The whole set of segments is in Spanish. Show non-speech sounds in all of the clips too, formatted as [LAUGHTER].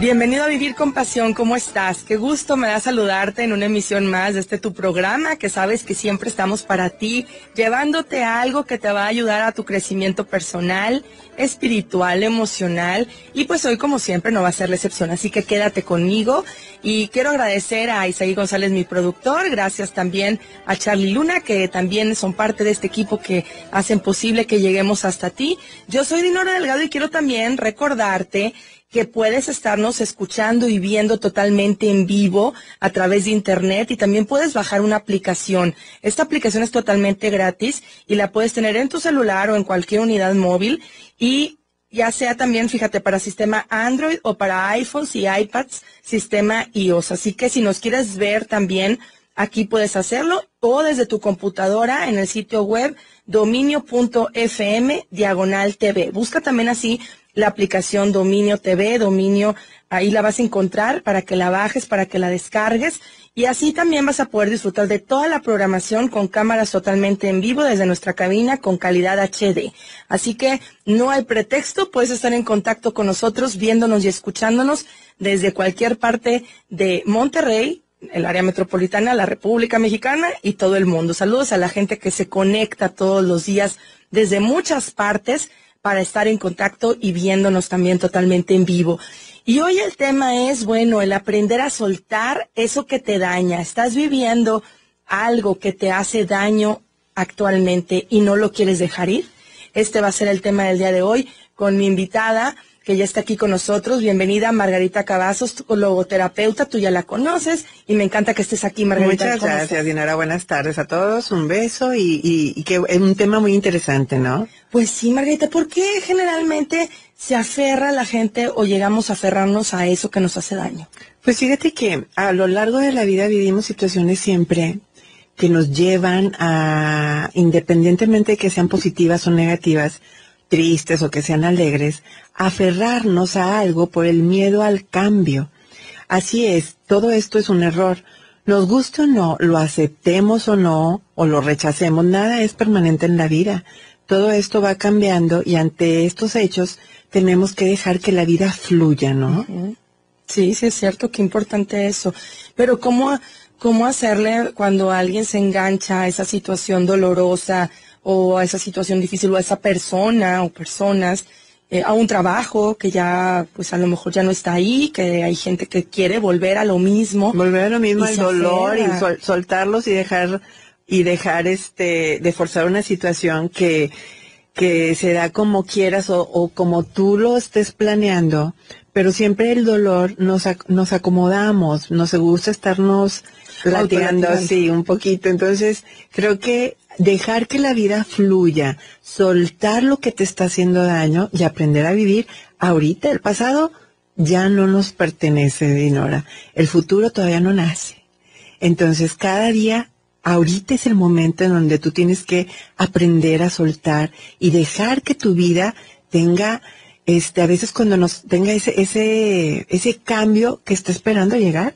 Bienvenido a Vivir con Pasión, ¿cómo estás? Qué gusto me da saludarte en una emisión más de este tu programa, que sabes que siempre estamos para ti, llevándote algo que te va a ayudar a tu crecimiento personal, espiritual, emocional, y pues hoy como siempre no va a ser la excepción, así que quédate conmigo y quiero agradecer a Isaí González, mi productor, gracias también a Charlie Luna, que también son parte de este equipo que hacen posible que lleguemos hasta ti. Yo soy Dinora Delgado y quiero también recordarte que puedes estarnos escuchando y viendo totalmente en vivo a través de internet y también puedes bajar una aplicación. Esta aplicación es totalmente gratis y la puedes tener en tu celular o en cualquier unidad móvil y ya sea también, fíjate, para sistema Android o para iPhones y iPads, sistema iOS. Así que si nos quieres ver también, aquí puedes hacerlo o desde tu computadora en el sitio web dominio.fm diagonal TV. Busca también así la aplicación Dominio TV, Dominio, ahí la vas a encontrar para que la bajes, para que la descargues y así también vas a poder disfrutar de toda la programación con cámaras totalmente en vivo desde nuestra cabina con calidad HD. Así que no hay pretexto, puedes estar en contacto con nosotros viéndonos y escuchándonos desde cualquier parte de Monterrey, el área metropolitana, la República Mexicana y todo el mundo. Saludos a la gente que se conecta todos los días desde muchas partes para estar en contacto y viéndonos también totalmente en vivo. Y hoy el tema es, bueno, el aprender a soltar eso que te daña. Estás viviendo algo que te hace daño actualmente y no lo quieres dejar ir. Este va a ser el tema del día de hoy con mi invitada que ya está aquí con nosotros. Bienvenida Margarita Cavazos, logoterapeuta, tú ya la conoces y me encanta que estés aquí, Margarita. Muchas gracias, Dinora. Buenas tardes a todos. Un beso y, y, que es un tema muy interesante, ¿no? Pues sí, Margarita, ¿por qué generalmente se aferra la gente o llegamos a aferrarnos a eso que nos hace daño? Pues fíjate que a lo largo de la vida vivimos situaciones siempre que nos llevan a, independientemente de que sean positivas o negativas, tristes o que sean alegres, aferrarnos a algo por el miedo al cambio. Así es, todo esto es un error. Nos guste o no, lo aceptemos o no, o lo rechacemos, nada es permanente en la vida. Todo esto va cambiando y ante estos hechos tenemos que dejar que la vida fluya, ¿no? Sí, sí es cierto, qué importante eso. Pero ¿cómo, cómo hacerle cuando alguien se engancha a esa situación dolorosa o a esa situación difícil o a esa persona o personas, eh, a un trabajo que ya, pues a lo mejor ya no está ahí, que hay gente que quiere volver a lo mismo. Volver a lo mismo, el dolor y soltarlos y dejar, y dejar este, de forzar una situación que, que se da como quieras o, o como tú lo estés planeando, pero siempre el dolor nos, nos acomodamos, nos gusta estarnos latigando así un poquito. Entonces, creo que dejar que la vida fluya, soltar lo que te está haciendo daño y aprender a vivir ahorita. El pasado ya no nos pertenece, Dinora. El futuro todavía no nace. Entonces, cada día, ahorita es el momento en donde tú tienes que aprender a soltar y dejar que tu vida tenga este, a veces cuando nos tenga ese, ese, ese cambio que está esperando llegar,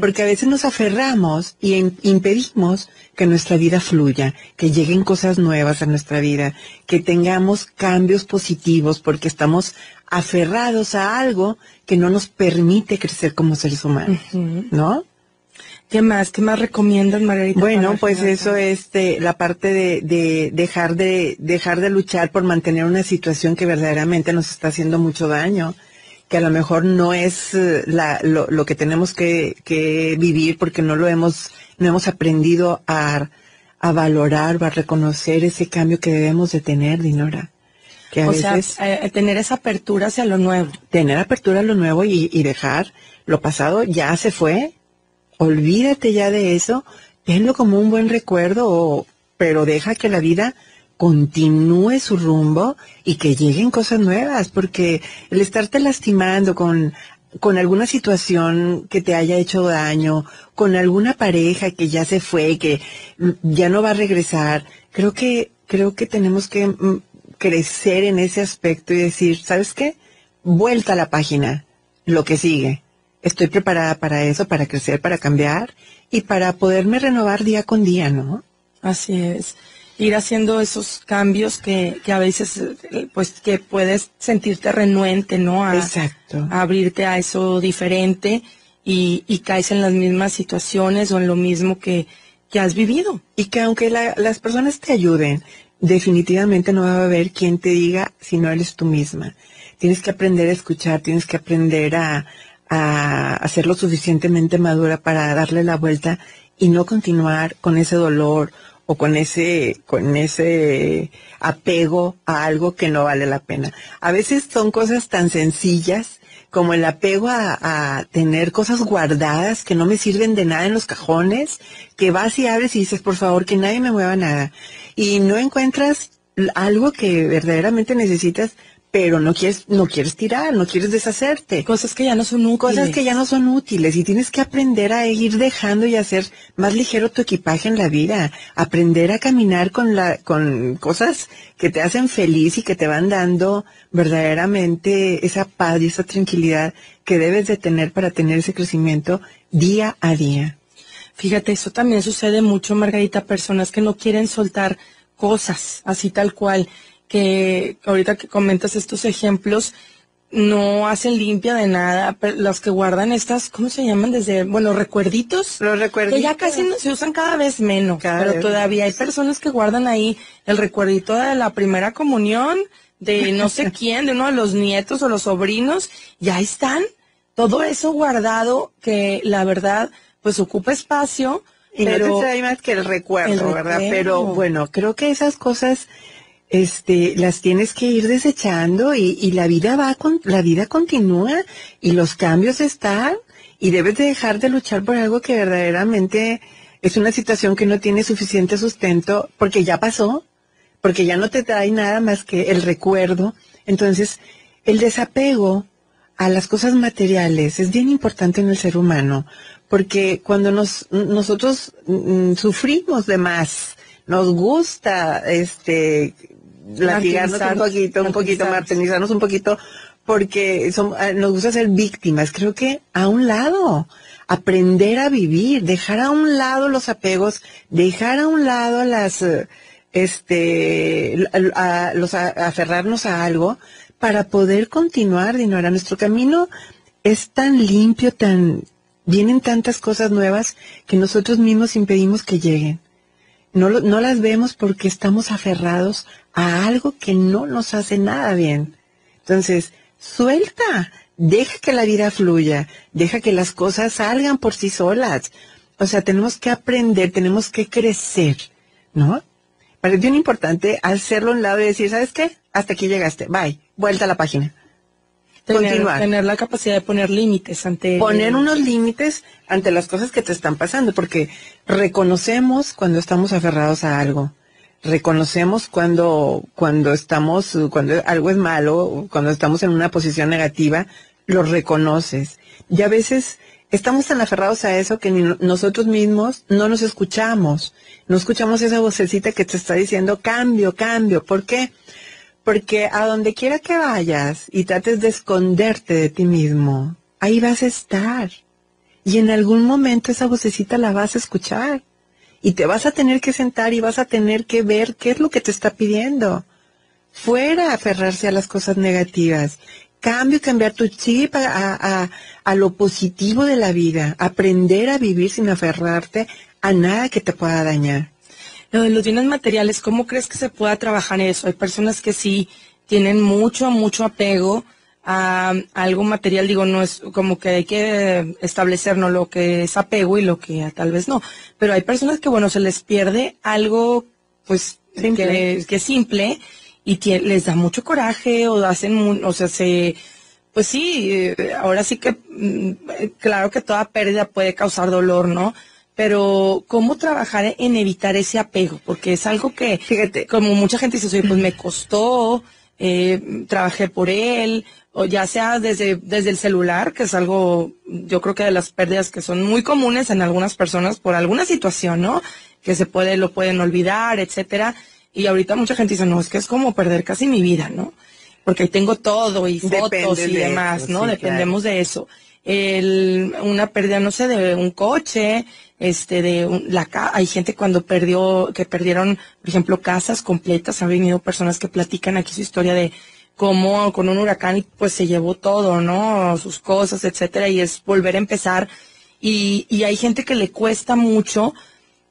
porque a veces nos aferramos y impedimos que nuestra vida fluya, que lleguen cosas nuevas a nuestra vida, que tengamos cambios positivos, porque estamos aferrados a algo que no nos permite crecer como seres humanos, ¿no? ¿Qué más? ¿Qué más recomiendas, Margarita? Bueno, pues eso es la parte de, de, dejar de dejar de luchar por mantener una situación que verdaderamente nos está haciendo mucho daño, que a lo mejor no es eh, la, lo, lo, que tenemos que, que, vivir porque no lo hemos no hemos aprendido a, a valorar o a reconocer ese cambio que debemos de tener, Dinora. Que a o sea, eh, tener esa apertura hacia lo nuevo. Tener apertura a lo nuevo y, y dejar lo pasado ya se fue olvídate ya de eso, tenlo como un buen recuerdo, pero deja que la vida continúe su rumbo y que lleguen cosas nuevas, porque el estarte lastimando con, con alguna situación que te haya hecho daño, con alguna pareja que ya se fue, que ya no va a regresar, creo que, creo que tenemos que mm, crecer en ese aspecto y decir, ¿sabes qué? Vuelta a la página, lo que sigue estoy preparada para eso, para crecer, para cambiar y para poderme renovar día con día, ¿no? Así es. Ir haciendo esos cambios que, que a veces, pues, que puedes sentirte renuente, ¿no? Exacto. A abrirte a eso diferente y, y caes en las mismas situaciones o en lo mismo que, que has vivido. Y que aunque las personas te ayuden, definitivamente no va a haber quien te diga si no eres tú misma. Tienes que aprender a escuchar, tienes que aprender a, a, ser lo suficientemente madura para darle la vuelta y no continuar con ese dolor o con ese, con ese apego a algo que no vale la pena. A veces son cosas tan sencillas como el apego a, tener cosas guardadas que no me sirven de nada en los cajones, que vas y abres y dices, por favor, que nadie me mueva nada. Y no encuentras algo que verdaderamente necesitas pero no quieres, no quieres tirar, no quieres deshacerte. Cosas que ya no son útiles. Cosas que ya no son útiles y tienes que aprender a ir dejando y hacer más ligero tu equipaje en la vida. Aprender a caminar con la, con cosas que te hacen feliz y que te van dando verdaderamente esa paz y esa tranquilidad que debes de tener para tener ese crecimiento día a día. Fíjate, eso también sucede mucho, Margarita, personas que no quieren soltar cosas así tal cual que ahorita que comentas estos ejemplos, no hacen limpia de nada, los que guardan estas, ¿cómo se llaman? Desde, bueno, recuerditos. Los recuerditos. Que ya casi se usan cada vez menos, pero todavía hay personas que guardan ahí el recuerdito de la primera comunión, de no sé [LAUGHS] quién, de uno de los nietos o los sobrinos, y ahí están, todo eso guardado que la verdad, pues ocupa espacio. Y pero no te trae más que el recuerdo, ¿verdad? Pero bueno, creo que esas cosas este, las tienes que ir desechando y, y la vida va con, la vida continúa y los cambios están y debes de dejar de luchar por algo que verdaderamente es una situación que no tiene suficiente sustento porque ya pasó, porque ya no te trae nada más que el recuerdo. Entonces, el desapego a las cosas materiales es bien importante en el ser humano, porque cuando nos, nosotros mm, sufrimos de más, nos gusta este latigarnos un poquito, un poquito, martirizarnos un poquito, porque son, eh, nos gusta ser víctimas. Creo que a un lado, aprender a vivir, dejar a un lado los apegos, dejar a un lado las, eh, este, a, los, aferrarnos a algo para poder continuar, Dinora. Nuestro camino es tan limpio, tan, vienen tantas cosas nuevas que nosotros mismos impedimos que lleguen. No, no las vemos porque estamos aferrados a algo que no nos hace nada bien. Entonces, suelta, deja que la vida fluya, deja que las cosas salgan por sí solas. O sea, tenemos que aprender, tenemos que crecer, ¿no? Parece bien importante hacerlo a un lado y decir, ¿sabes qué? Hasta aquí llegaste, bye, vuelta a la página. Tener, tener la capacidad de poner límites ante... Poner unos límites ante las cosas que te están pasando, porque reconocemos cuando estamos aferrados a algo reconocemos cuando, cuando estamos, cuando algo es malo, cuando estamos en una posición negativa, lo reconoces. Y a veces estamos tan aferrados a eso que ni nosotros mismos no nos escuchamos. No escuchamos esa vocecita que te está diciendo cambio, cambio. ¿Por qué? Porque a donde quiera que vayas y trates de esconderte de ti mismo, ahí vas a estar. Y en algún momento esa vocecita la vas a escuchar. Y te vas a tener que sentar y vas a tener que ver qué es lo que te está pidiendo. Fuera aferrarse a las cosas negativas. Cambio, cambiar tu chip a, a lo positivo de la vida. Aprender a vivir sin aferrarte a nada que te pueda dañar. Lo de los bienes materiales, ¿cómo crees que se pueda trabajar eso? Hay personas que sí tienen mucho, mucho apego a, algo material, digo, no es como que hay que establecernos lo que es apego y lo que tal vez no. Pero hay personas que, bueno, se les pierde algo, pues, Que, que, es simple y les da mucho coraje o hacen, o sea, se, pues sí, eh, ahora sí que, mm, claro que toda pérdida puede causar dolor, ¿no? pero ¿cómo trabajar en evitar ese apego? Porque es algo que, fíjate, como mucha gente dice, pues me [CLEARS THROAT] costó, eh, trabajé por él, o ya sea desde, desde el celular, que es algo, yo creo que de las pérdidas que son muy comunes en algunas personas por alguna situación, ¿no? Que se puede, lo pueden olvidar, etcétera. Y ahorita mucha gente dice, no, es que es como perder casi mi vida, ¿no? Porque ahí tengo todo y fotos y demás, ¿no? Dependemos de eso. El, una pérdida, no sé, de un coche, este de la hay gente cuando perdió que perdieron por ejemplo casas completas ha venido personas que platican aquí su historia de cómo con un huracán pues se llevó todo no sus cosas etcétera y es volver a empezar y, y hay gente que le cuesta mucho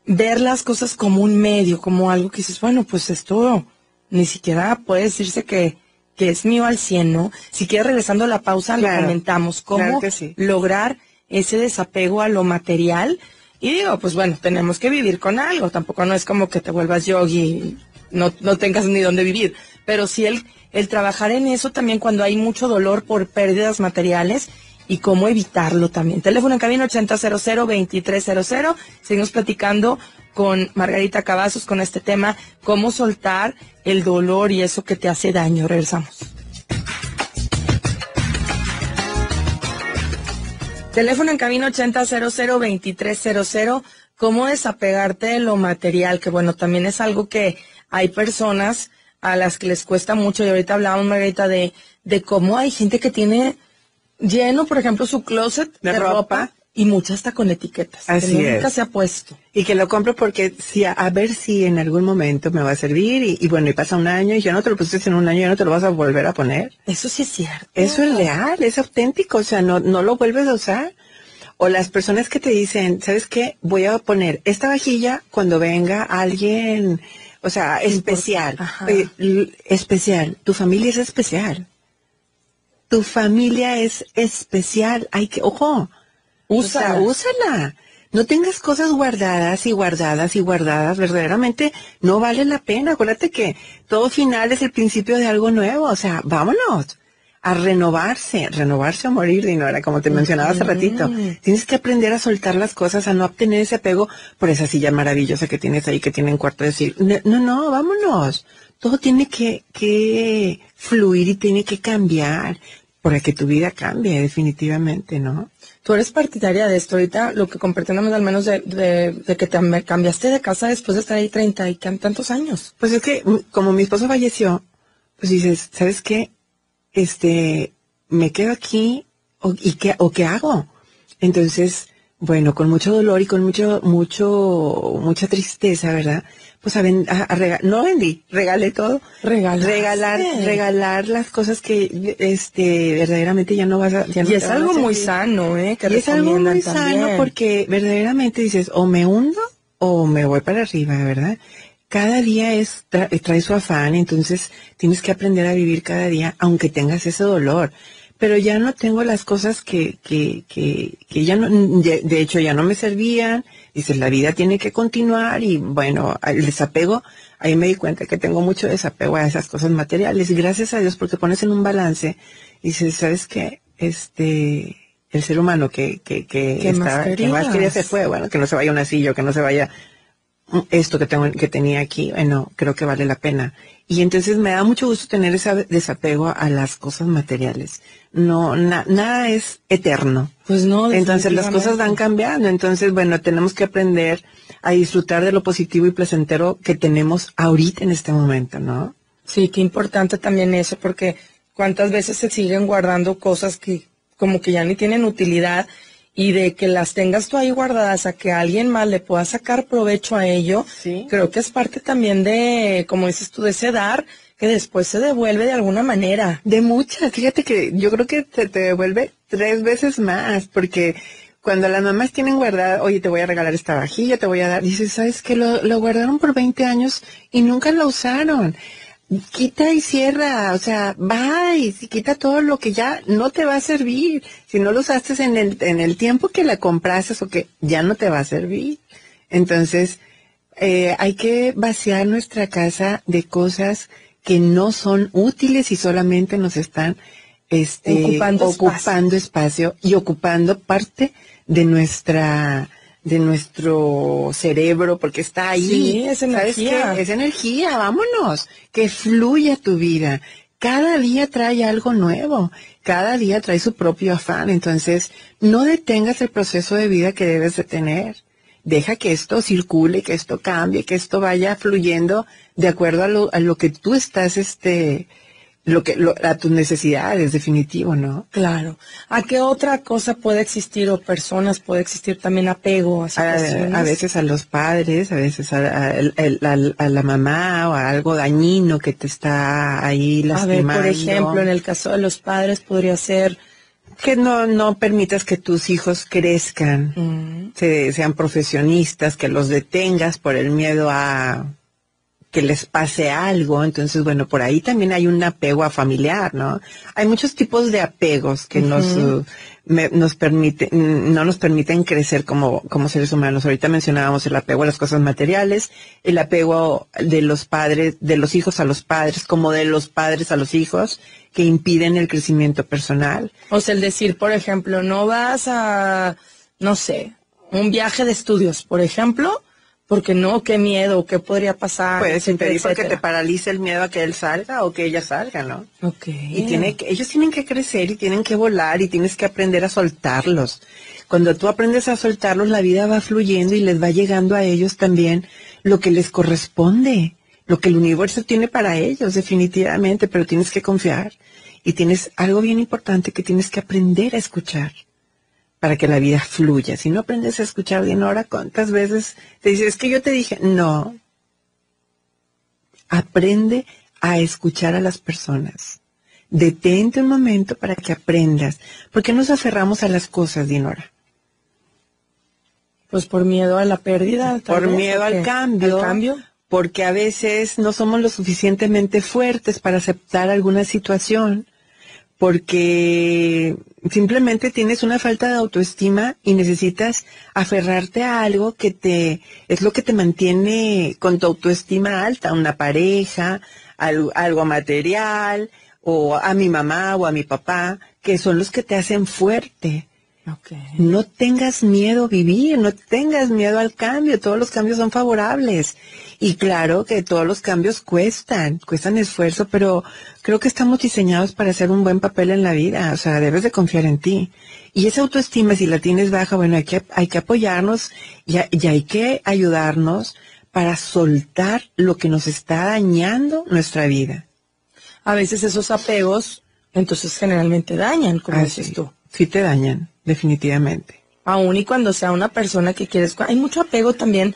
ver las cosas como un medio como algo que dices bueno pues esto ni siquiera puede decirse que que es mío al cien, ¿no? Si quieres, regresando a la pausa, lo comentamos. ¿Cómo lograr ese desapego a lo material y digo, pues bueno, tenemos que vivir con algo. Tampoco no es como que te vuelvas yogi y no, no tengas ni dónde vivir. Pero sí el, el trabajar en eso también cuando hay mucho dolor por pérdidas materiales y cómo evitarlo también. Teléfono en cabina 8000-2300. Seguimos platicando con Margarita Cavazos con este tema, cómo soltar el dolor y eso que te hace daño. Regresamos. Teléfono en cabina 80002300. ¿Cómo desapegarte de lo material? Que bueno, también es algo que hay personas a las que les cuesta mucho. Y ahorita hablábamos, Margarita, de, de cómo hay gente que tiene lleno, por ejemplo, su closet de, ropa y mucha está con etiquetas. Así que nunca se ha puesto. Y que lo compro porque si a, ver si en algún momento me va a servir y, bueno, y pasa un año y ya no te lo pusiste en un año, ya no te lo vas a volver a poner. Eso sí es cierto. Eso es real, es auténtico, o sea, no, no lo vuelves a usar. O las personas que te dicen, ¿sabes qué? Voy a poner esta vajilla cuando venga alguien, o sea, especial. especial. Tu familia es especial. Tu familia es especial. Hay que, ojo, Úsala. úsala. No tengas cosas guardadas y guardadas y guardadas. Verdaderamente no vale la pena. Acuérdate que todo final es el principio de algo nuevo. O sea, vámonos a renovarse, renovarse o morir, Dinora, como te mencionaba hace ratito. Tienes que aprender a soltar las cosas, a no obtener ese apego por esa silla maravillosa que tienes ahí, que tiene en cuarto de decir, no, no, vámonos. Todo tiene que, que fluir y tiene que cambiar para que tu vida cambie definitivamente, ¿no? Tú eres partidaria de esto ahorita, lo que compartimos al menos de, de, que te cambiaste de casa después de estar ahí treinta y tantos años. Pues es que mm, como mi esposo falleció, pues dices, ¿sabes qué? Este, me quedo aquí o, y qué, o qué hago. Entonces, bueno, con mucho dolor y con mucho, mucho, mucha tristeza, ¿verdad? pues a, a, no vendí, regalé todo. Regalar, regalar las cosas que este verdaderamente ya no vas a. Ya y es algo muy sano, ¿eh? Que y es algo muy sano porque verdaderamente dices, o me hundo o me voy para arriba, ¿verdad? Cada día es trae su afán, entonces tienes que aprender a vivir cada día, aunque tengas ese dolor. Pero ya no tengo las cosas que, que, que, que ya no, de, hecho ya no me servían, dices, la vida tiene que continuar y bueno, el desapego, ahí me di cuenta que tengo mucho desapego a esas cosas materiales. Gracias a Dios porque pones en un balance y dices, ¿sabes qué? Este, el ser humano que, que, que, que más quería se fue, bueno, que no se vaya un asillo, que no se vaya esto que tengo, que tenía aquí, bueno, creo que vale la pena. Y entonces me da mucho gusto tener ese desapego a las cosas materiales. No, nada es eterno. Pues no. Entonces las cosas van cambiando. Entonces, bueno, tenemos que aprender a disfrutar de lo positivo y placentero que tenemos ahorita en este momento, ¿no? Sí, qué importante también eso, porque cuántas veces se siguen guardando cosas que como que ya ni tienen utilidad y de que las tengas tú ahí guardadas a que alguien más le pueda sacar provecho a ello, Sí. creo que es parte también de, como dices tú, de ese dar que después se devuelve de alguna manera. De muchas, fíjate que yo creo que te, te devuelve tres veces más, porque cuando las mamás tienen guardada, oye, te voy a regalar esta vajilla, te voy a dar, dices, ¿sabes qué? Lo, lo guardaron por 20 años y nunca lo usaron. Quita y cierra, o sea, va y quita todo lo que ya no te va a servir. Si no lo usaste en el, en el tiempo que la compraste o que ya no te va a servir. Entonces, eh, hay que vaciar nuestra casa de cosas que no son útiles y solamente nos están este, Ocupando ocupando espacio y ocupando parte de nuestra de nuestro cerebro porque está ahí. Sí, es ¿Sabes energía. qué? Es energía, vámonos, que fluya tu vida. Cada día trae algo nuevo, cada día trae su propio afán, entonces no detengas el proceso de vida que debes de tener. Deja que esto circule, que esto cambie, que esto vaya fluyendo de acuerdo a lo, a lo que tú estás, este, lo que, lo- a tus necesidades, definitivo, ¿no? Claro. ¿A qué otra cosa puede existir o personas puede existir también apego a A, situaciones? a veces a los padres, a veces a, la mamá o a algo dañino que te está ahí A ver, lastimando. por ejemplo, en el caso de los padres podría ser que no, no permitas que tus hijos crezcan, mm, se- sean profesionistas, que los detengas por el miedo a que les pase algo. Entonces, bueno, por ahí también hay un apego a familiar, ¿no? Hay muchos tipos de apegos que nos, uh, me- nos permiten, mm, no nos permiten crecer como, como seres humanos. Ahorita mencionábamos el apego a las cosas materiales, el apego de los padres, de los hijos a los padres, como de los padres a los hijos, que impiden el crecimiento personal. O sea, el decir, por ejemplo, no vas a, no sé, un viaje de estudios, por ejemplo, porque no, qué miedo, qué podría pasar. Puedes impedir porque te paraliza el miedo a que él salga o que ella salga, ¿no? Ok. Y tiene que, ellos tienen que crecer y tienen que volar y tienes que aprender a soltarlos. Cuando tú aprendes a soltarlos, la vida va fluyendo y les va llegando a ellos también lo que les corresponde, lo que el universo tiene para ellos, definitivamente, pero tienes que confiar. Y tienes algo bien importante que tienes que aprender a escuchar para que la vida fluya. Si no aprendes a escuchar bien ahora, ¿cuántas veces te dices, es que yo te dije, no, aprende a escuchar a las personas. Detente un momento para que aprendas. ¿Por qué nos aferramos a las cosas, Dinora? Pues por miedo a la pérdida. Por vez, miedo ¿o al cambio. Al cambio. Porque a veces no somos lo suficientemente fuertes para aceptar alguna situación. Porque simplemente tienes una falta de autoestima y necesitas aferrarte a algo que te, es lo que te mantiene con tu autoestima alta, una pareja, algo, algo material, o a mi mamá o a mi papá, que son los que te hacen fuerte. No tengas miedo a vivir, no tengas miedo al cambio, todos los cambios son favorables. Y claro que todos los cambios cuestan, cuestan esfuerzo, pero creo que estamos diseñados para hacer un buen papel en la vida, o sea, debes de confiar en ti. Y esa autoestima, si la tienes baja, bueno, hay que, hay que apoyarnos y, a- y hay que ayudarnos para soltar lo que nos está dañando nuestra vida. A veces esos apegos, entonces generalmente dañan, como dices tú. sí te dañan, definitivamente. Aún y cuando sea una persona que quieres. Hay mucho apego también,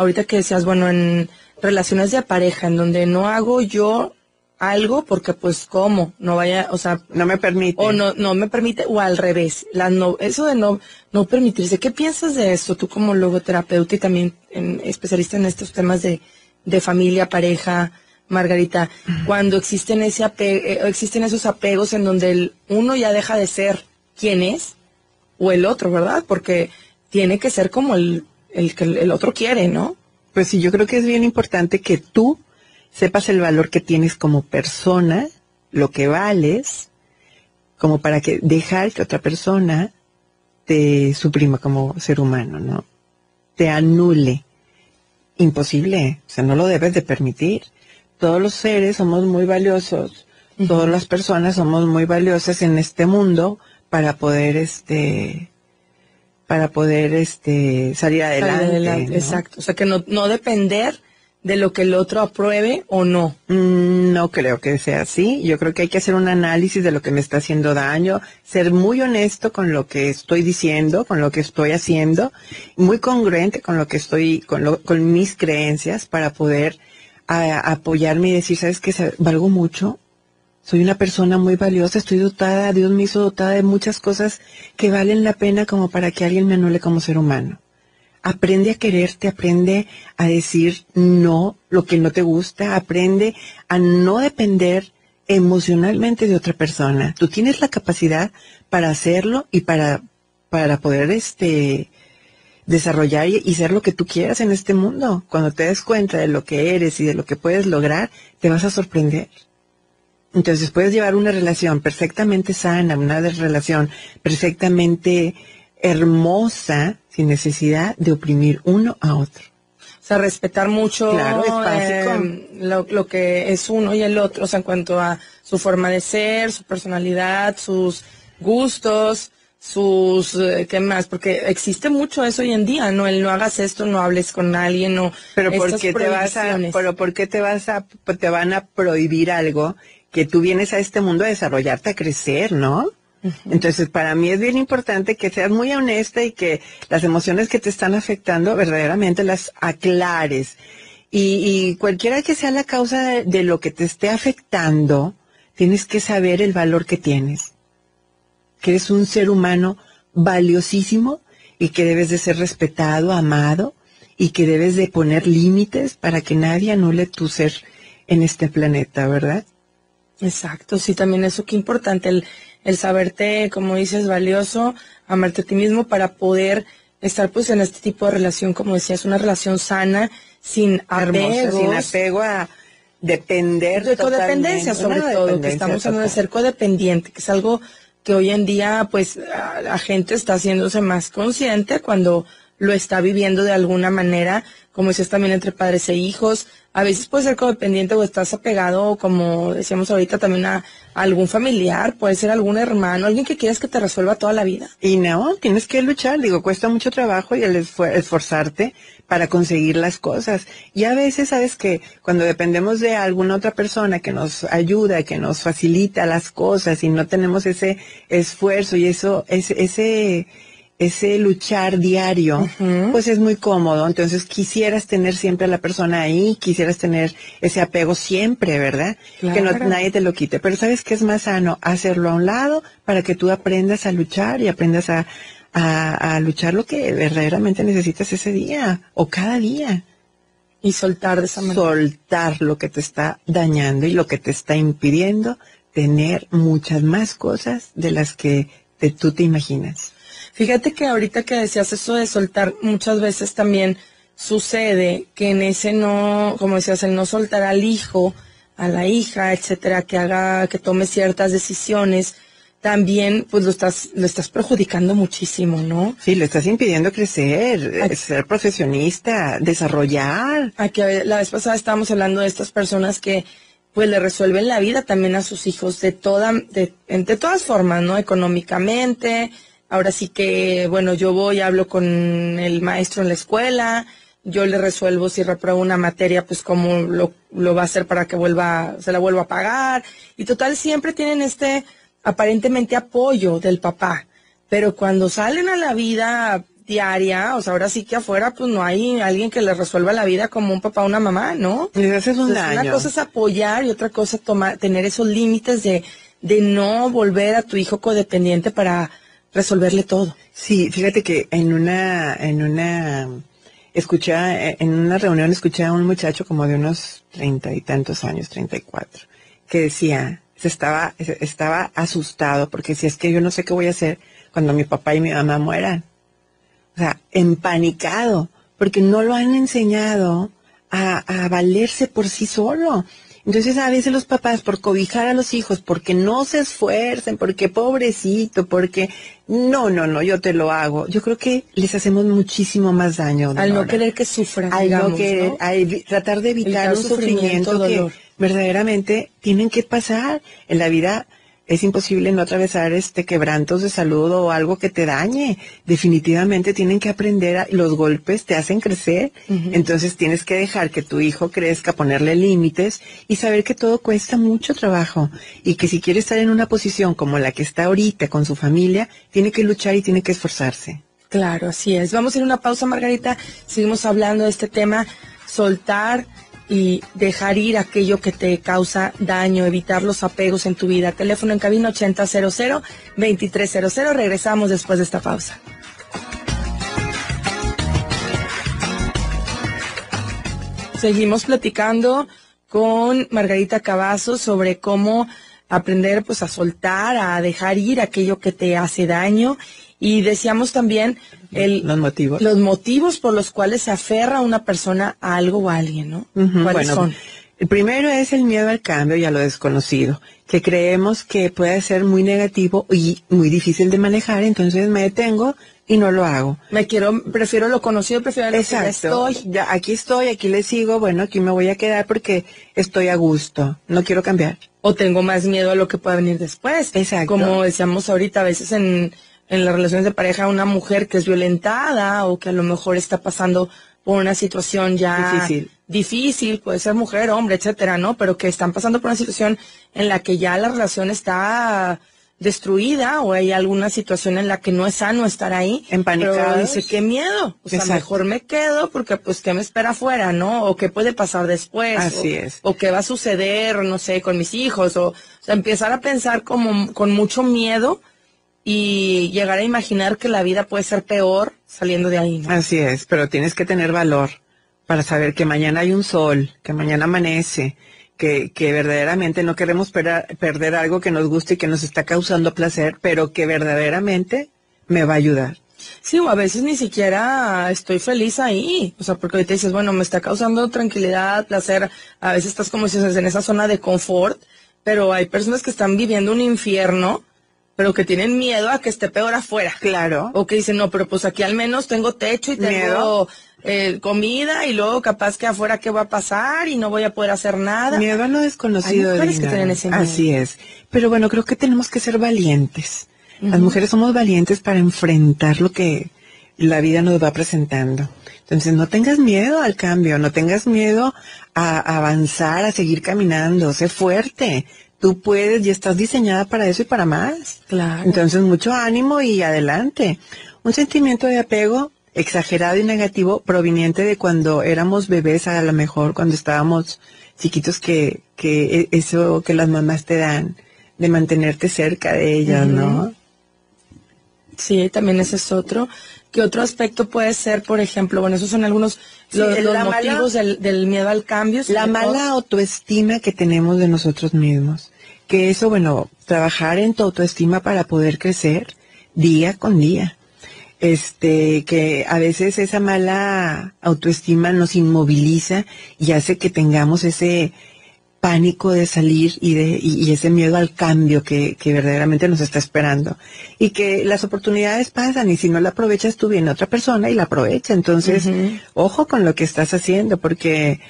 ahorita que decías, bueno, en relaciones de pareja, en donde no hago yo algo porque pues cómo, no vaya, o sea, No me permite. o no, no me permite, o al revés, la no, eso de no, no permitirse. ¿Qué piensas de esto? Tú como logoterapeuta y también en- especialista en estos temas de, de familia, pareja, Margarita, cuando existen ese ape- eh, existen esos apegos en donde el uno ya deja de ser quien es, o el otro, ¿verdad? Porque tiene que ser como el, el que el otro quiere, ¿no? Pues sí, yo creo que es bien importante que tú sepas el valor que tienes como persona, lo que vales, como para que dejar que otra persona te suprima como ser humano, ¿no? Te anule. Imposible, o sea, no lo debes de permitir. Todos los seres somos muy valiosos, todas las personas somos muy valiosas en este mundo para poder, este, para poder, este, salir Salir adelante. adelante, ¿no? Exacto. O sea, que no, no depender de lo que el otro apruebe o no. Mm, no creo que sea así. Yo creo que hay que hacer un análisis de lo que me está haciendo daño, ser muy honesto con lo que estoy diciendo, con lo que estoy haciendo, muy congruente con lo que estoy, con, con mis creencias para poder apoyarme y decir, ¿sabes qué? Valgo mucho. Soy una persona muy valiosa, estoy dotada, Dios me hizo dotada de muchas cosas que valen la pena como para que alguien me anule como ser humano aprende a quererte, aprende a decir no, lo que no te gusta, aprende a no depender emocionalmente de otra persona. Tú tienes la capacidad para hacerlo y para, para poder este, desarrollar y, y, ser lo que tú quieras en este mundo. Cuando te des cuenta de lo que eres y de lo que puedes lograr, te vas a sorprender. Entonces puedes llevar una relación perfectamente sana, una relación perfectamente hermosa sin necesidad de oprimir uno a otro. O sea, respetar mucho eh, lo, que es uno y el otro, o sea, en cuanto a su forma de ser, su personalidad, sus gustos, sus, eh, ¿qué más? Porque existe mucho eso hoy en día, ¿no? El no hagas esto, no hables con alguien, no. Pero ¿por qué te vas a, pero ¿por qué te vas a, te van a prohibir algo que tú vienes a este mundo a desarrollarte, a crecer, ¿no? Entonces, para mí es bien importante que seas muy honesta y que las emociones que te están afectando verdaderamente las aclares. Y, cualquiera que sea la causa de, lo que te esté afectando, tienes que saber el valor que tienes. Que eres un ser humano valiosísimo y que debes de ser respetado, amado y que debes de poner límites para que nadie anule tu ser en este planeta, ¿verdad? Exacto, sí, también eso que importante, el, el saberte, como dices, valioso, amarte a ti mismo para poder estar pues en este tipo de relación, como decías, una relación sana, sin apego. sin apego a depender. De codependencia sobre todo, que estamos hablando de ser codependiente, que es algo que hoy en día pues la gente está haciéndose más consciente cuando lo está viviendo de alguna manera, como decías también entre padres e hijos, a veces puede ser codependiente o estás apegado, como decíamos ahorita, también a, algún familiar, puede ser algún hermano, alguien que quieras que te resuelva toda la vida. Y no, tienes que luchar, digo, cuesta mucho trabajo y el esforzarte para conseguir las cosas. Y a veces, sabes que cuando dependemos de alguna otra persona que nos ayuda, que nos facilita las cosas y no tenemos ese esfuerzo y eso, ese, ese ese luchar diario, pues es muy cómodo. Entonces quisieras tener siempre a la persona ahí, quisieras tener ese apego siempre, ¿verdad? Que no, nadie te lo quite. Pero ¿sabes qué es más sano? Hacerlo a un lado para que tú aprendas a luchar y aprendas a, a, a luchar lo que verdaderamente necesitas ese día o cada día. Y soltar de esa manera. Soltar lo que te está dañando y lo que te está impidiendo tener muchas más cosas de las que tú te imaginas. Fíjate que ahorita que decías eso de soltar, muchas veces también sucede que en ese no, como decías, el no soltar al hijo, a la hija, etcétera, que haga, que tome ciertas decisiones, también pues lo estás, lo estás perjudicando muchísimo, ¿no? Sí, le estás impidiendo crecer, ser profesionista, desarrollar. Aquí la vez pasada estábamos hablando de estas personas que pues le resuelven la vida también a sus hijos de toda, de, de todas formas, ¿no? Económicamente, Ahora sí que, bueno, yo voy, hablo con el maestro en la escuela, yo le resuelvo si repruebo una materia, pues cómo lo, lo va a hacer para que vuelva, se la vuelva a pagar. Y total, siempre tienen este aparentemente apoyo del papá. Pero cuando salen a la vida diaria, o sea, ahora sí que afuera, pues no hay alguien que le resuelva la vida como un papá o una mamá, ¿no? un Una cosa es apoyar y otra cosa es tomar, tener esos límites de, de no volver a tu hijo codependiente para resolverle todo. Sí, fíjate que en una, en una, escuché, en una reunión escuché a un muchacho como de unos treinta y tantos años, treinta y cuatro, que decía, se estaba, estaba asustado porque si es que yo no sé qué voy a hacer cuando mi papá y mi mamá mueran. O sea, empanicado, porque no lo han enseñado a, a valerse por sí solo. Entonces a veces los papás por cobijar a los hijos, porque no se esfuercen, porque pobrecito, porque no, no, no, yo te lo hago. Yo creo que les hacemos muchísimo más daño. Al no querer que sufran. Al no querer, tratar de evitar un sufrimiento, que verdaderamente tienen que pasar. En la vida es imposible no atravesar este quebrantos de salud o algo que te dañe. Definitivamente tienen que aprender, a, los golpes te hacen crecer, entonces tienes que dejar que tu hijo crezca, ponerle límites y saber que todo cuesta mucho trabajo y que si quiere estar en una posición como la que está ahorita con su familia, tiene que luchar y tiene que esforzarse. Claro, así es. Vamos a ir a una pausa, Margarita. Seguimos hablando de este tema, soltar y dejar ir aquello que te causa daño, evitar los apegos en tu vida. Teléfono en cabina 8000-2300. Regresamos después de esta pausa. Seguimos platicando con Margarita Cavazos sobre cómo aprender pues a soltar, a dejar ir aquello que te hace daño y decíamos también el, los motivos. Los motivos por los cuales se aferra una persona a algo o a alguien, ¿no? ¿Cuáles son? El primero es el miedo al cambio y a lo desconocido, que creemos que puede ser muy negativo y muy difícil de manejar, entonces me detengo y no lo hago. Me quiero, prefiero lo conocido, prefiero lo Exacto. que estoy. Ya, aquí estoy, aquí le sigo, bueno, aquí me voy a quedar porque estoy a gusto, no quiero cambiar. O tengo más miedo a lo que pueda venir después. Exacto. Como decíamos ahorita, a veces en, en las relaciones de pareja una mujer que es violentada o que a lo mejor está pasando por una situación ya difícil, difícil puede ser mujer, hombre, etcétera, ¿no? Pero que están pasando por una situación en la que ya la relación está destruida o hay alguna situación en la que no es sano estar ahí. Empanicados. Pero dice, qué miedo. O sea, mejor me quedo porque pues qué me espera afuera, ¿no? O qué puede pasar después. Así o, es. O qué va a suceder, no sé, con mis hijos. O, o sea, empezar a pensar como con mucho miedo y llegar a imaginar que la vida puede ser peor saliendo de ahí, ¿no? Así es, pero tienes que tener valor para saber que mañana hay un sol, que mañana amanece, que, que verdaderamente no queremos perder algo que nos guste y que nos está causando placer, pero que verdaderamente me va a ayudar. Sí, o a veces ni siquiera estoy feliz ahí. O sea, porque ahorita dices, bueno, me está causando tranquilidad, placer. A veces estás como dices en esa zona de confort, pero hay personas que están viviendo un infierno, pero que tienen miedo a que esté peor afuera. Claro. O que dicen, no, pero pues aquí al menos tengo techo y tengo Miedo. eh, comida y luego capaz que afuera qué va a pasar y no voy a poder hacer nada. Miedo a lo desconocido. Hay mujeres que tienen ese miedo. Así es. Pero bueno, creo que tenemos que ser valientes. Las mujeres somos valientes para enfrentar lo que la vida nos va presentando. Entonces, no tengas miedo al cambio, no tengas miedo a avanzar, a seguir caminando, sé fuerte. Tú puedes y estás diseñada para eso y para más. Claro. Entonces, mucho ánimo y adelante. Un sentimiento de apego exagerado y negativo proveniente de cuando éramos bebés, a lo mejor cuando estábamos chiquitos, que, que e- eso que las mamás te dan, de mantenerte cerca de ellas, ¿no? Sí, también ese es otro. ¿Qué otro aspecto puede ser, por ejemplo? Bueno, esos son algunos Sí, los, los la mala- motivos del, del miedo al cambio. La mala autoestima que tenemos de nosotros mismos. Que eso, bueno, trabajar en tu autoestima para poder crecer día con día. Este, que a veces esa mala autoestima nos inmoviliza y hace que tengamos ese pánico de salir y de y, y ese miedo al cambio que, que verdaderamente nos está esperando. Y que las oportunidades pasan y si no la aprovechas tú viene otra persona y la aprovecha. Entonces ojo con lo que estás haciendo porque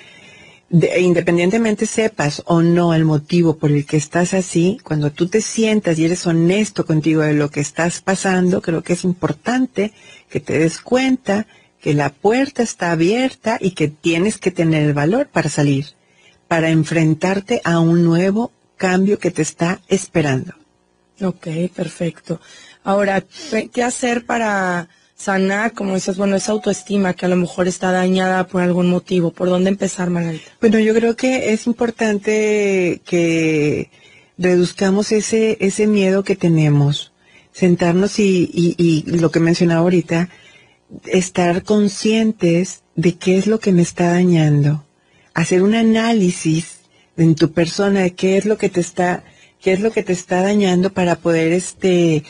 de- independientemente sepas o no el motivo por el que estás así, cuando tú te sientas y eres honesto contigo de lo que estás pasando, creo que es importante que te des cuenta que la puerta está abierta y que tienes que tener el valor para salir, para enfrentarte a un nuevo cambio que te está esperando. Ok, perfecto. Ahora, ¿qué qué hacer para sanar, como dices, bueno, esa autoestima que a lo mejor está dañada por algún motivo? ¿Por dónde empezar, Margarita? Bueno, yo creo que es importante que reduzcamos ese, ese miedo que tenemos, sentarnos y, y, y lo que mencionaba ahorita, estar conscientes de qué es lo que me está dañando, hacer un análisis en tu persona de qué es lo que te está, qué es lo que te está dañando para poder este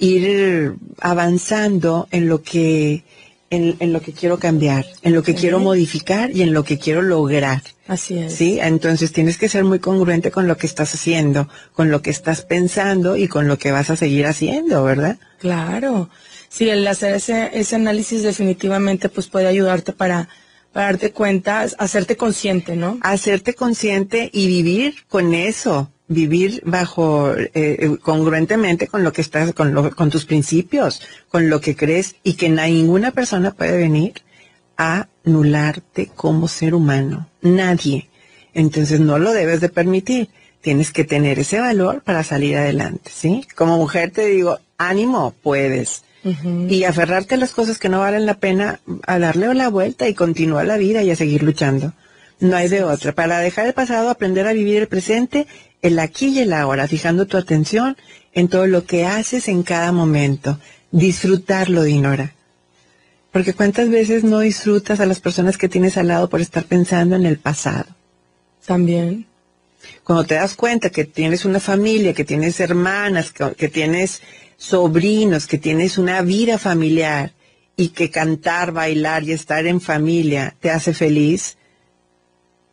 ir avanzando en lo que en, en lo que quiero cambiar, en lo que quiero modificar y en lo que quiero lograr. Así es. ¿Sí? Entonces tienes que ser muy congruente con lo que estás haciendo, con lo que estás pensando y con lo que vas a seguir haciendo, ¿verdad? Claro. Sí, el hacer ese, ese análisis definitivamente pues puede ayudarte para, para darte cuenta, hacerte consciente, ¿no? Hacerte consciente y vivir con eso, vivir bajo eh, eh, congruentemente con lo que estás, con, lo, con tus principios, con lo que crees y que ninguna persona puede venir a anularte como ser humano. Nadie. Entonces no lo debes de permitir. Tienes que tener ese valor para salir adelante, ¿sí? Como mujer te digo, ánimo, puedes. Y aferrarte a las cosas que no valen la pena, a darle la vuelta y continuar la vida y a seguir luchando. No hay de otra. Para dejar el pasado, aprender a vivir el presente, el aquí y el ahora, fijando tu atención en todo lo que haces en cada momento. Disfrutarlo, Dinora. Porque cuántas veces no disfrutas a las personas que tienes al lado por estar pensando en el pasado. También. Cuando te das cuenta que tienes una familia, que tienes hermanas, que, que tienes sobrinos, que tienes una vida familiar y que cantar, bailar y estar en familia te hace feliz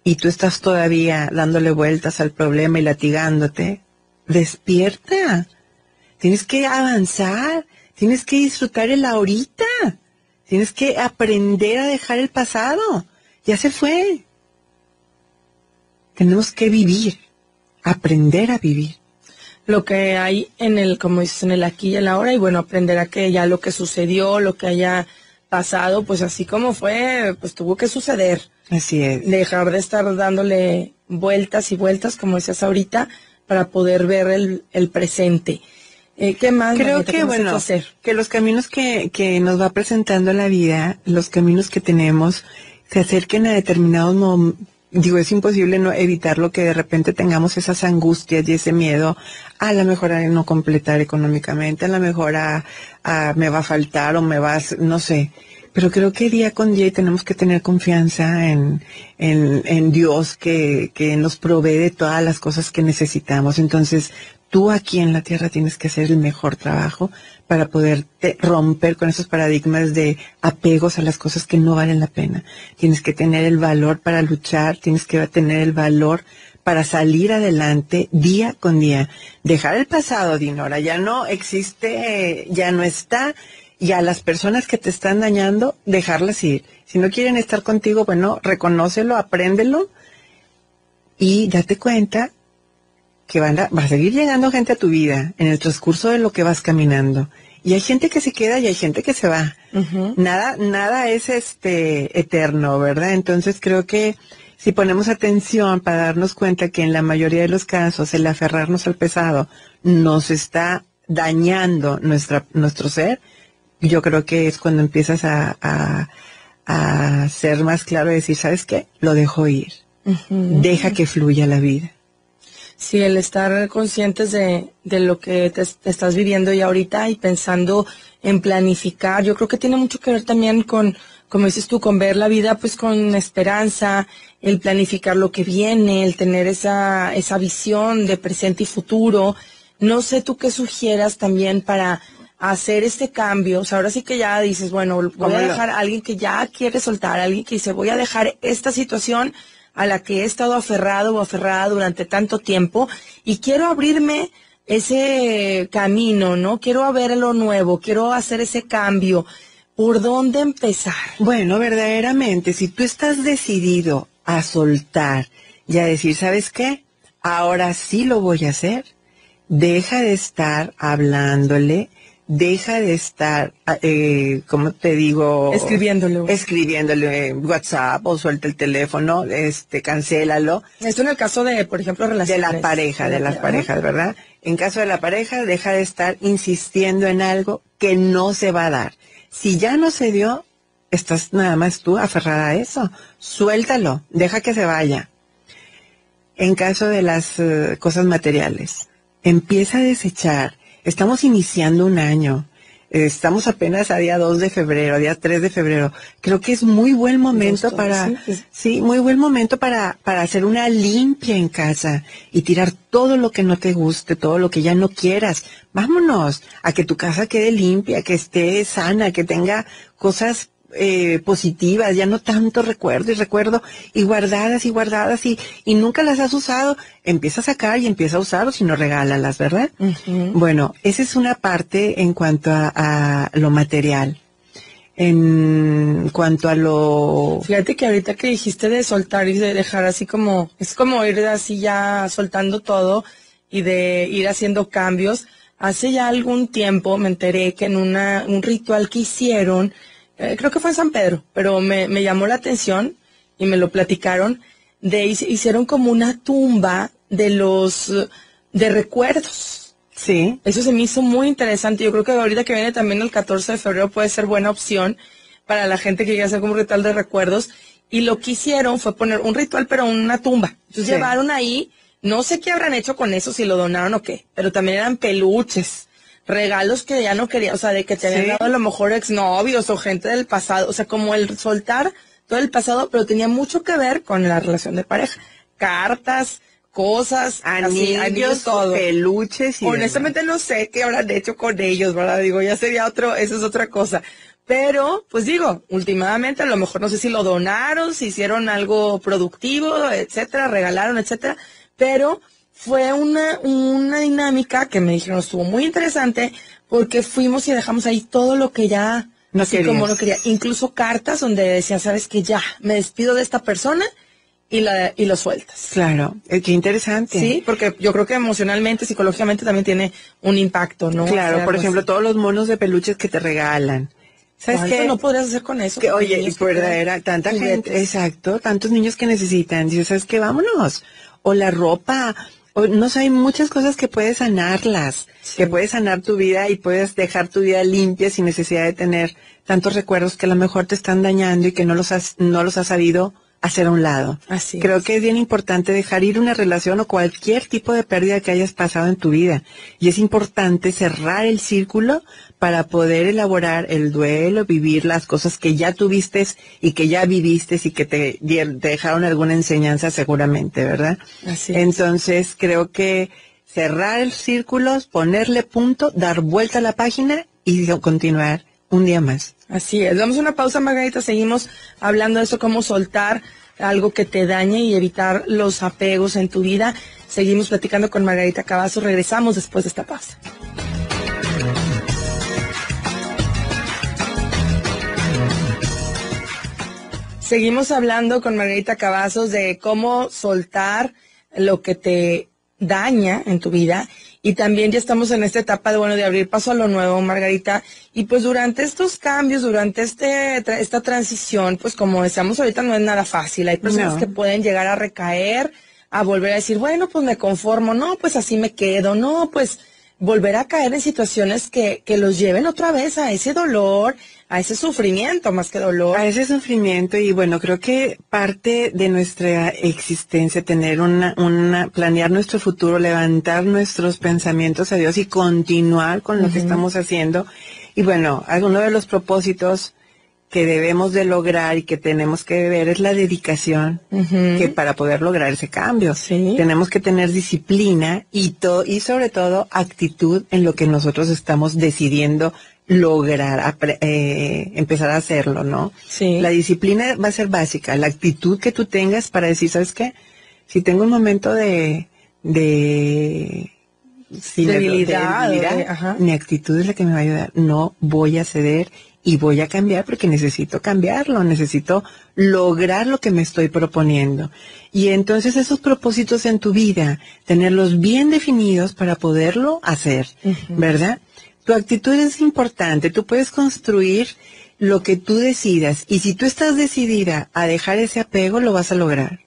y tú estás todavía dándole vueltas al problema y latigándote, despierta. Tienes que avanzar, tienes que disfrutar el ahorita, tienes que aprender a dejar el pasado. Ya se fue. Tenemos que vivir, aprender a vivir lo que hay en el, como dices, en el aquí y el ahora, y bueno, aprender a que ya lo que sucedió, lo que haya pasado, pues así como fue, pues tuvo que suceder. Así es. Dejar de estar dándole vueltas y vueltas, como decías ahorita, para poder ver el, el presente. Eh, ¿Qué más? Creo que, bueno, hacer? que los caminos que, que nos va presentando la vida, los caminos que tenemos, se acerquen a determinados momentos digo, es imposible no evitarlo que de repente tengamos esas angustias y ese miedo a la mejor a no completar económicamente, a la mejor a, me va a faltar o me va a, no sé. Pero creo que día con día tenemos que tener confianza en, en, en Dios que, que nos provee de todas las cosas que necesitamos. Entonces, tú aquí en la tierra tienes que hacer el mejor trabajo para poder romper con esos paradigmas de apegos a las cosas que no valen la pena. Tienes que tener el valor para luchar, tienes que tener el valor para salir adelante día con día. Dejar el pasado, Dinora, ya no existe, ya no está, y a las personas que te están dañando, dejarlas ir. Si no quieren estar contigo, bueno, reconócelo, apréndelo y date cuenta que van a, va a seguir llegando gente a tu vida en el transcurso de lo que vas caminando. Y hay gente que se queda y hay gente que se va. Nada, nada es este eterno, ¿verdad? Entonces creo que si ponemos atención para darnos cuenta que en la mayoría de los casos el aferrarnos al pesado nos está dañando nuestra, nuestro ser, yo creo que es cuando empiezas a, a, a ser más claro y decir, ¿sabes qué? Lo dejo ir. Deja que fluya la vida. Sí, el estar conscientes de, de lo que te, estás viviendo y ahorita y pensando en planificar, yo creo que tiene mucho que ver también con, como dices tú, con ver la vida pues con esperanza, el planificar lo que viene, el tener esa, esa visión de presente y futuro. No sé tú qué sugieras también para hacer este cambio. O sea, ahora sí que ya dices, bueno, voy a dejar a alguien que ya quiere soltar, a alguien que dice, voy a dejar esta situación a la que he estado aferrado o aferrada durante tanto tiempo y quiero abrirme ese camino, ¿no? Quiero ver lo nuevo, quiero hacer ese cambio. ¿Por dónde empezar? Bueno, verdaderamente, si tú estás decidido a soltar y a decir, ¿sabes qué? Ahora sí lo voy a hacer. Deja de estar hablándole deja de estar, eh, como te digo, escribiéndole, escribiéndole WhatsApp o suelta el teléfono, este, cancélalo. Esto en el caso de, por ejemplo, relaciones. De la pareja, de las parejas, ¿verdad? En caso de la pareja, deja de estar insistiendo en algo que no se va a dar. Si ya no se dio, estás nada más tú aferrada a eso. Suéltalo, deja que se vaya. En caso de las eh, cosas materiales, empieza a desechar Estamos iniciando un año. Estamos apenas a día 2 de febrero, a día 3 de febrero. Creo que es muy buen momento para, sí, muy buen momento para, para hacer una limpia en casa y tirar todo lo que no te guste, todo lo que ya no quieras. Vámonos a que tu casa quede limpia, que esté sana, que tenga cosas eh, positivas, ya no tanto recuerdo y recuerdo, y guardadas y guardadas y, y nunca las has usado, empieza a sacar y empieza a usar o si no regálalas, ¿verdad? Bueno, esa es una parte en cuanto a, lo material. En cuanto a lo... Fíjate que ahorita que dijiste de soltar y de dejar así como, es como ir así ya soltando todo, y de ir haciendo cambios. Hace ya algún tiempo me enteré que en una, un ritual que hicieron, eh, creo que fue en San Pedro, pero me, me llamó la atención y me lo platicaron, de hicieron como una tumba de los, de recuerdos. Sí. Eso se me hizo muy interesante. Yo creo que ahorita que viene también el 14 de febrero puede ser buena opción para la gente que quiere hacer como un ritual de recuerdos. Y lo que hicieron fue poner un ritual, pero una tumba. Entonces llevaron ahí, no sé qué habrán hecho con eso, si lo donaron o qué, pero también eran peluches, regalos que ya no querían, o sea, de que te habían dado a lo mejor exnovios o gente del pasado, o sea, como el soltar todo el pasado, pero tenía mucho que ver con la relación de pareja. Cartas, cosas, anillos, todo. peluches. Y Honestamente no sé qué habrán hecho con ellos, ¿verdad? Digo, ya sería otro, eso es otra cosa. Pero, pues digo, últimamente a lo mejor no sé si lo donaron, si hicieron algo productivo, etcétera, regalaron, etcétera. Pero fue una, una dinámica que me dijeron estuvo muy interesante porque fuimos y dejamos ahí todo lo que ya, no así como no quería. Incluso cartas donde decía, sabes que ya, me despido de esta persona y, la, y lo sueltas. Claro, eh, qué interesante. Sí, porque yo creo que emocionalmente, psicológicamente también tiene un impacto, ¿no? Claro, por ejemplo, todos los monos de peluches que te regalan. ¿Sabes qué? no podrías hacer con eso? Que, oye, verdadera, tanta gente, exacto, tantos niños que necesitan. Dices, ¿sabes qué? Vámonos. O la ropa, no sé, hay muchas cosas que puedes sanarlas, que puedes sanar tu vida y puedes dejar tu vida limpia sin necesidad de tener tantos recuerdos que a lo mejor te están dañando y que no los has, no los has sabido hacer a un lado. Así Creo que es bien importante dejar ir una relación o cualquier tipo de pérdida que hayas pasado en tu vida. Y es importante cerrar el círculo para poder elaborar el duelo, vivir las cosas que ya tuviste y que ya viviste y que te, dejaron alguna enseñanza seguramente, ¿verdad? Así Entonces creo que cerrar el círculo, ponerle punto, dar vuelta a la página y continuar un día más. Así es. Damos una pausa, Margarita. Seguimos hablando de eso, cómo soltar algo que te dañe y evitar los apegos en tu vida. Seguimos platicando con Margarita Cavazo. Regresamos después de esta pausa. Seguimos hablando con Margarita Cavazos de cómo soltar lo que te daña en tu vida y también ya estamos en esta etapa de bueno de abrir paso a lo nuevo, Margarita, y pues durante estos cambios, durante este esta transición, pues como decíamos ahorita no es nada fácil, hay personas que pueden llegar a recaer, a volver a decir, bueno, pues me conformo, no, pues así me quedo, no, pues volver a caer en situaciones que, que los lleven otra vez a ese dolor, a ese sufrimiento más que dolor. A ese sufrimiento y bueno, creo que parte de nuestra existencia, tener una, una, planear nuestro futuro, levantar nuestros pensamientos a Dios y continuar con lo que estamos haciendo. Y bueno, uno de los propósitos que debemos de lograr y que tenemos que ver es la dedicación que para poder lograr ese cambio. Tenemos que tener disciplina y, to y sobre todo actitud en lo que nosotros estamos decidiendo lograr eh, empezar a hacerlo, ¿no? Sí. La disciplina va a ser básica, la actitud que tú tengas para decir, ¿sabes qué? Si tengo un momento de, de debilidad, mi actitud es la que me va a ayudar. No voy a ceder y voy a cambiar porque necesito cambiarlo, necesito lograr lo que me estoy proponiendo. Y entonces esos propósitos en tu vida, tenerlos bien definidos para poderlo hacer, ¿verdad? Tu actitud es importante, tú puedes construir lo que tú decidas y si tú estás decidida a dejar ese apego, lo vas a lograr.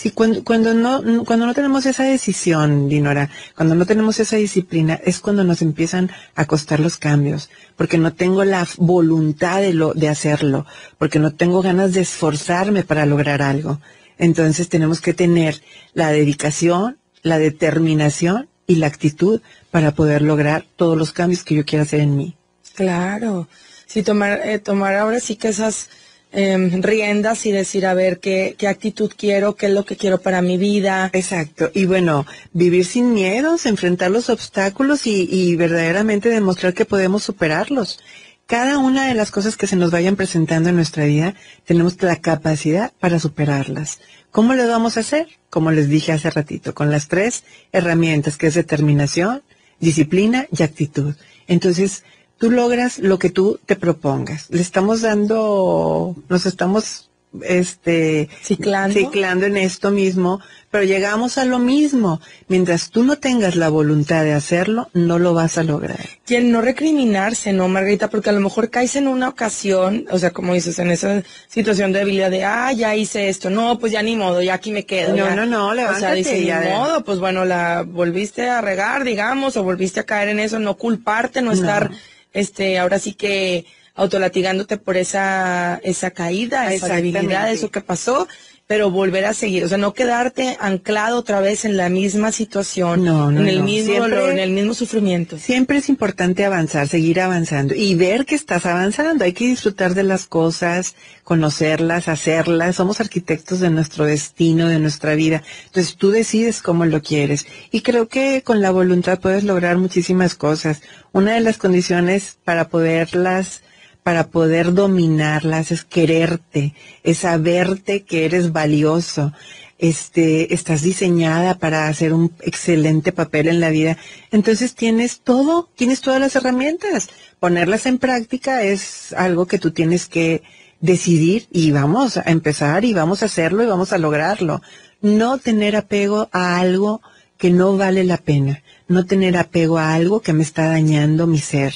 Sí, cuando, cuando, no, cuando no tenemos esa decisión, Dinora, cuando no tenemos esa disciplina, es cuando nos empiezan a costar los cambios, porque no tengo la voluntad de, lo, de hacerlo, porque no tengo ganas de esforzarme para lograr algo. Entonces tenemos que tener la dedicación, la determinación y la actitud para poder lograr todos los cambios que yo quiero hacer en mí. Claro. Sí, tomar, eh, tomar ahora sí que esas Em, riendas y decir, a ver, ¿qué, qué actitud quiero, qué es lo que quiero para mi vida. Exacto. Y bueno, vivir sin miedos, enfrentar los obstáculos y, y verdaderamente demostrar que podemos superarlos. Cada una de las cosas que se nos vayan presentando en nuestra vida, tenemos la capacidad para superarlas. ¿Cómo lo vamos a hacer? Como les dije hace ratito, con las tres herramientas que es determinación, disciplina y actitud. Entonces, tú logras lo que tú te propongas. Le estamos dando, nos estamos este ciclando. ciclando en esto mismo, pero llegamos a lo mismo. Mientras tú no tengas la voluntad de hacerlo, no lo vas a lograr. Y el no recriminarse, ¿no, Margarita? Porque a lo mejor caes en una ocasión, o sea, como dices, en esa situación de debilidad de, ah, ya hice esto, no, pues ya ni modo, ya aquí me quedo. No, ya. no, no, O sea, levántate. dices, ya ni de- modo, pues bueno, la volviste a regar, digamos, o volviste a caer en eso, no culparte, no, estar, este, ahora sí que autolatigándote por esa, esa caída, esa debilidad, eso que pasó, pero volver a seguir, o sea, no quedarte anclado otra vez en la misma situación, No, no, en el no. mismo Siempre- dolor, en el mismo sufrimiento. Siempre es importante avanzar, seguir avanzando y ver que estás avanzando. Hay que disfrutar de las cosas, conocerlas, hacerlas. Somos arquitectos de nuestro destino, de nuestra vida. Entonces tú decides cómo lo quieres. Y creo que con la voluntad puedes lograr muchísimas cosas. Una de las condiciones para poderlas para poder dominarlas es quererte, es saberte que eres valioso, este, estás diseñada para hacer un excelente papel en la vida. Entonces tienes todo, tienes todas las herramientas. Ponerlas en práctica es algo que tú tienes que decidir y vamos a empezar y vamos a hacerlo y vamos a lograrlo. No tener apego a algo que no vale la pena. No tener apego a algo que me está dañando mi ser.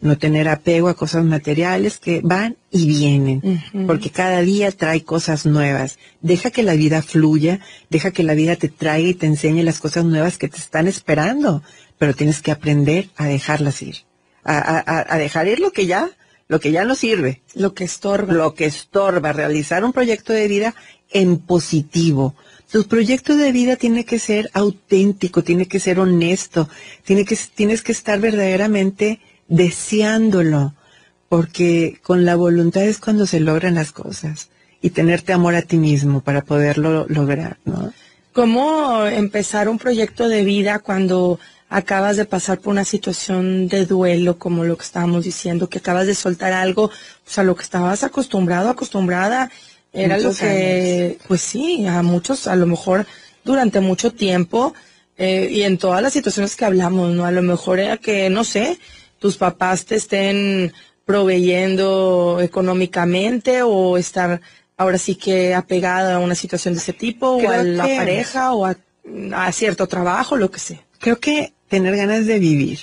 No tener apego a cosas materiales que van y vienen. Porque cada día trae cosas nuevas. Deja que la vida fluya. Deja que la vida te traiga y te enseñe las cosas nuevas que te están esperando. Pero tienes que aprender a dejarlas ir. A, a- a- a dejar ir lo que ya, lo que ya no sirve Lo que estorba. lo que estorba, realizar un proyecto de vida en positivo. Tu proyecto de vida tiene que ser auténtico, tiene que ser honesto, tiene que, tienes que estar verdaderamente deseándolo, porque con la voluntad es cuando se logran las cosas y tenerte amor a ti mismo para poderlo lograr, ¿no? ¿Cómo empezar un proyecto de vida cuando acabas de pasar por una situación de duelo, como lo que estábamos diciendo, que acabas de soltar algo, pues a lo que estabas acostumbrado, acostumbrada, era Muchos lo que, pues sí, a muchos, a lo mejor durante mucho tiempo, eh, y en todas las situaciones que hablamos, ¿no? A lo mejor era que, no sé, tus papás te estén proveyendo económicamente o estar ahora sí que apegada a una situación de ese tipo o a la que- pareja o a, a cierto trabajo, lo que sea. Creo que tener ganas de vivir.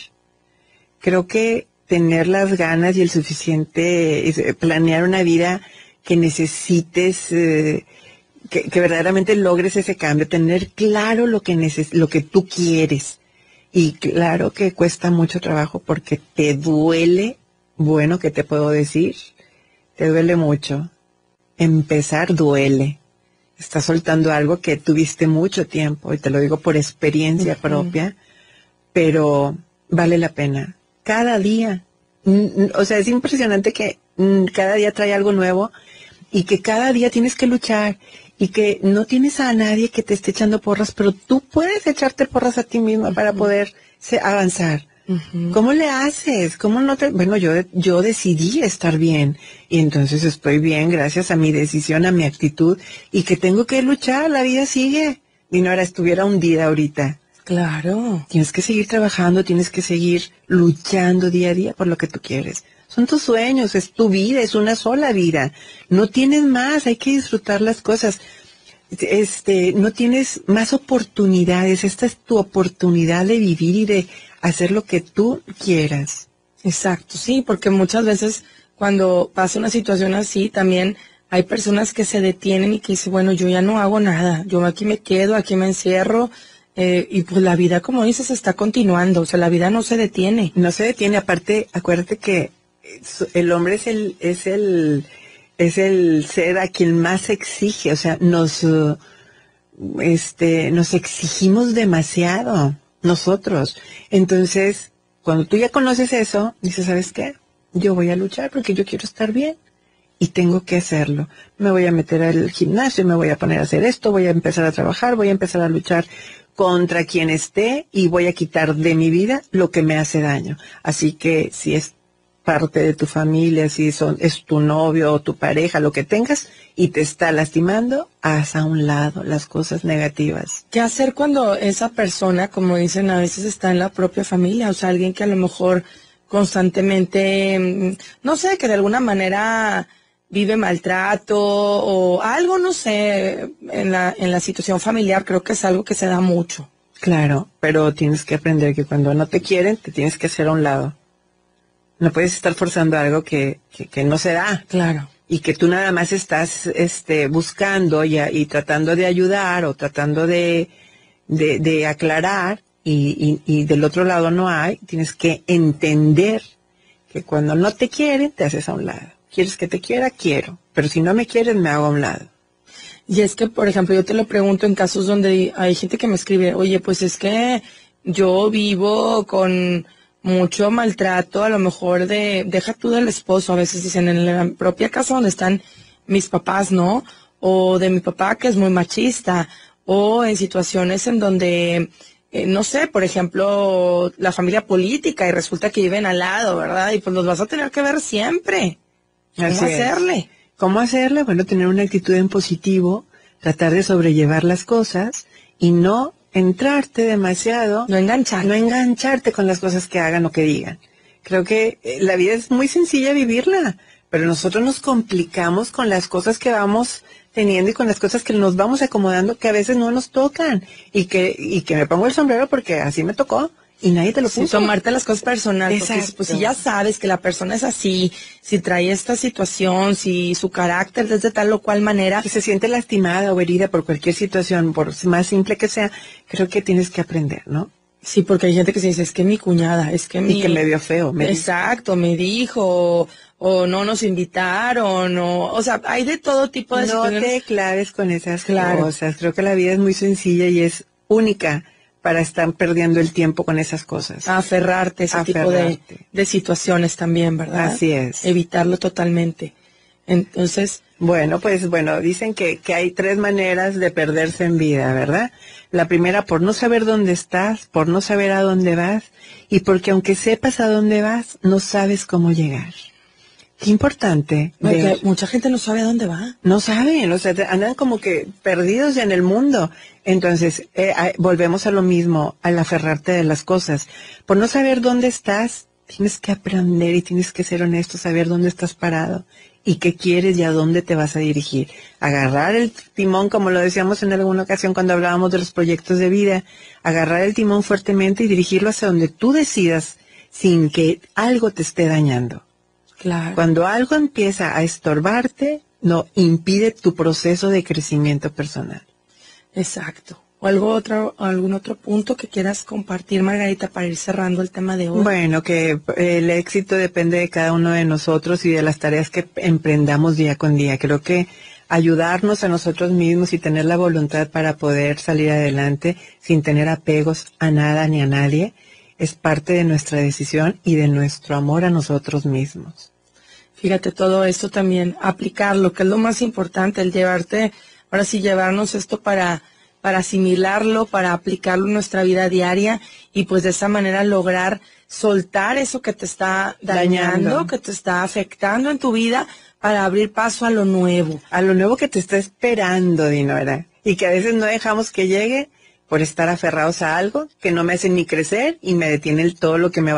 Creo que tener las ganas y el suficiente, eh, planear una vida que necesites, eh, que, que verdaderamente logres ese cambio, tener claro lo que neces lo que tú quieres. Y claro que cuesta mucho trabajo porque te duele, bueno, ¿qué te puedo decir? Te duele mucho. Empezar duele. Estás soltando algo que tuviste mucho tiempo, y te lo digo por experiencia propia, pero vale la pena. Cada día. O sea, es impresionante que mm, cada día trae algo nuevo y que cada día tienes que luchar y que no tienes a nadie que te esté echando porras, pero tú puedes echarte porras a ti misma para poder avanzar. ¿Cómo le haces? ¿Cómo no te...? Bueno, yo, yo decidí estar bien y entonces estoy bien gracias a mi decisión, a mi actitud y que tengo que luchar, la vida sigue. Y no ahora estuviera hundida ahorita. Claro. Tienes que seguir trabajando, tienes que seguir luchando día a día por lo que tú quieres. Son tus sueños, es tu vida, es una sola vida. No tienes más, hay que disfrutar las cosas. Este, no tienes más oportunidades. Esta es tu oportunidad de vivir y de hacer lo que tú quieras. Exacto, sí, porque muchas veces cuando pasa una situación así, también hay personas que se detienen y que dicen, bueno, yo ya no hago nada, yo aquí me quedo, aquí me encierro, eh, y pues la vida, como dices, está continuando, o sea, la vida no se detiene. No se detiene. Aparte, acuérdate que el hombre es el, es el, es el ser a quien más exige. O sea, nos, este, nos exigimos demasiado nosotros. Entonces, cuando tú ya conoces eso, dices, ¿sabes qué? Yo voy a luchar porque yo quiero estar bien y tengo que hacerlo. Me voy a meter al gimnasio, me voy a poner a hacer esto, voy a empezar a trabajar, voy a empezar a luchar contra quien esté y voy a quitar de mi vida lo que me hace daño. Así que si es parte de tu familia, si son, es tu novio o tu pareja, lo que tengas, y te está lastimando, haz a un lado las cosas negativas. ¿Qué hacer cuando esa persona, como dicen, a veces está en la propia familia? O sea, alguien que a lo mejor constantemente, mm, no sé, que de alguna manera vive maltrato o algo, no sé, en la, en la situación familiar, creo que es algo que se da mucho. Claro, pero tienes que aprender que cuando no te quieren, te tienes que hacer a un lado. No puedes estar forzando algo que, que, no se da. Claro. Y que tú nada más estás este, buscando y, y tratando de ayudar o tratando de, de, de aclarar y, y, y del otro lado no hay. Tienes que entender que cuando no te quieren, te haces a un lado. ¿Quieres que te quiera? Quiero. Pero si no me quieres, me hago a un lado. Y es que, por ejemplo, yo te lo pregunto en casos donde hay gente que me escribe, oye, pues es que yo vivo con mucho maltrato, a lo mejor de, deja tú del esposo, a veces dicen en la propia casa donde están mis papás, ¿no? O de mi papá que es muy machista, o en situaciones en donde, eh, no sé, por ejemplo, la familia política y resulta que viven al lado, ¿verdad? Y pues los vas a tener que ver siempre. ¿Cómo hacerle? ¿Cómo hacerle? Bueno, tener una actitud en positivo, tratar de sobrellevar las cosas y no entrarte demasiado. No engancharte. No engancharte con las cosas que hagan o que digan. Creo que eh, la vida es muy sencilla vivirla, pero nosotros nos complicamos con las cosas que vamos teniendo y con las cosas que nos vamos acomodando que a veces no nos tocan y que, y que me pongo el sombrero porque así me tocó y nadie te lo puso. Sí, tomarte las cosas personales. pues si ya sabes que la persona es así, si trae esta situación, si su carácter es de tal o cual manera. Si se siente lastimada o herida por cualquier situación, por más simple que sea, creo que tienes que aprender, ¿no? Sí, porque hay gente que se dice, es que mi cuñada, es que mi... Y que me vio feo. Me Exacto, me dijo, o no nos invitaron, o, o sea, hay de todo tipo de No te claves con esas cosas. Creo que la vida es muy sencilla y es única para estar perdiendo el tiempo con esas cosas. aferrarte a ese tipo de, de, situaciones también, ¿verdad? Así es. Evitarlo totalmente. Entonces. Bueno, pues bueno, dicen que, que hay tres maneras de perderse en vida, ¿verdad? La primera, por no saber dónde estás, por no saber a dónde vas, y porque aunque sepas a dónde vas, no sabes cómo llegar. Qué importante. mucha gente no sabe a dónde va. No saben, o sea, andan como que perdidos en el mundo. Entonces, eh, volvemos a lo mismo, al aferrarte de las cosas. Por no saber dónde estás, tienes que aprender y tienes que ser honesto, saber dónde estás parado y qué quieres y a dónde te vas a dirigir. Agarrar el timón, como lo decíamos en alguna ocasión cuando hablábamos de los proyectos de vida, agarrar el timón fuertemente y dirigirlo hacia donde tú decidas sin que algo te esté dañando. Cuando algo empieza a estorbarte, no impide tu proceso de crecimiento personal. Exacto. ¿O algo otro, algún otro punto que quieras compartir, Margarita, para ir cerrando el tema de hoy? Bueno, que el éxito depende de cada uno de nosotros y de las tareas que emprendamos día con día. Creo que ayudarnos a nosotros mismos y tener la voluntad para poder salir adelante sin tener apegos a nada ni a nadie es parte de nuestra decisión y de nuestro amor a nosotros mismos. Fíjate, todo esto también, aplicarlo, que es lo más importante, el llevarte, ahora sí, llevarnos esto para, para asimilarlo, para aplicarlo en nuestra vida diaria y pues de esa manera lograr soltar eso que te está dañando, que te está afectando en tu vida para abrir paso a lo nuevo. A lo nuevo que te está esperando, Dinora. Y que a veces no dejamos que llegue por estar aferrados a algo que no me hace ni crecer y me detiene todo lo que me va.